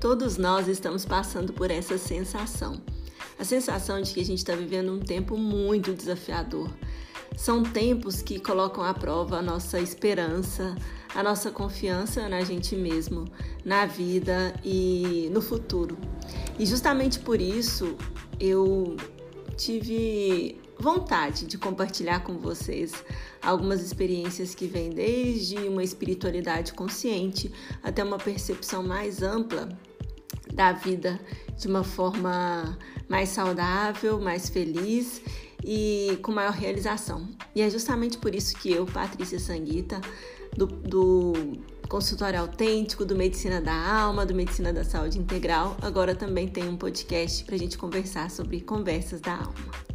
Todos nós estamos passando por essa sensação. A sensação de que a gente está vivendo um tempo muito desafiador. São tempos que colocam à prova a nossa esperança, a nossa confiança na gente mesmo, na vida e no futuro. E justamente por isso eu tive vontade de compartilhar com vocês algumas experiências que vêm desde uma espiritualidade consciente até uma percepção mais ampla da vida de uma forma mais saudável, mais feliz e com maior realização. E é justamente por isso que eu, Patrícia Sanguita, do, do consultório autêntico, do Medicina da Alma, do Medicina da Saúde Integral, agora também tenho um podcast para a gente conversar sobre conversas da alma.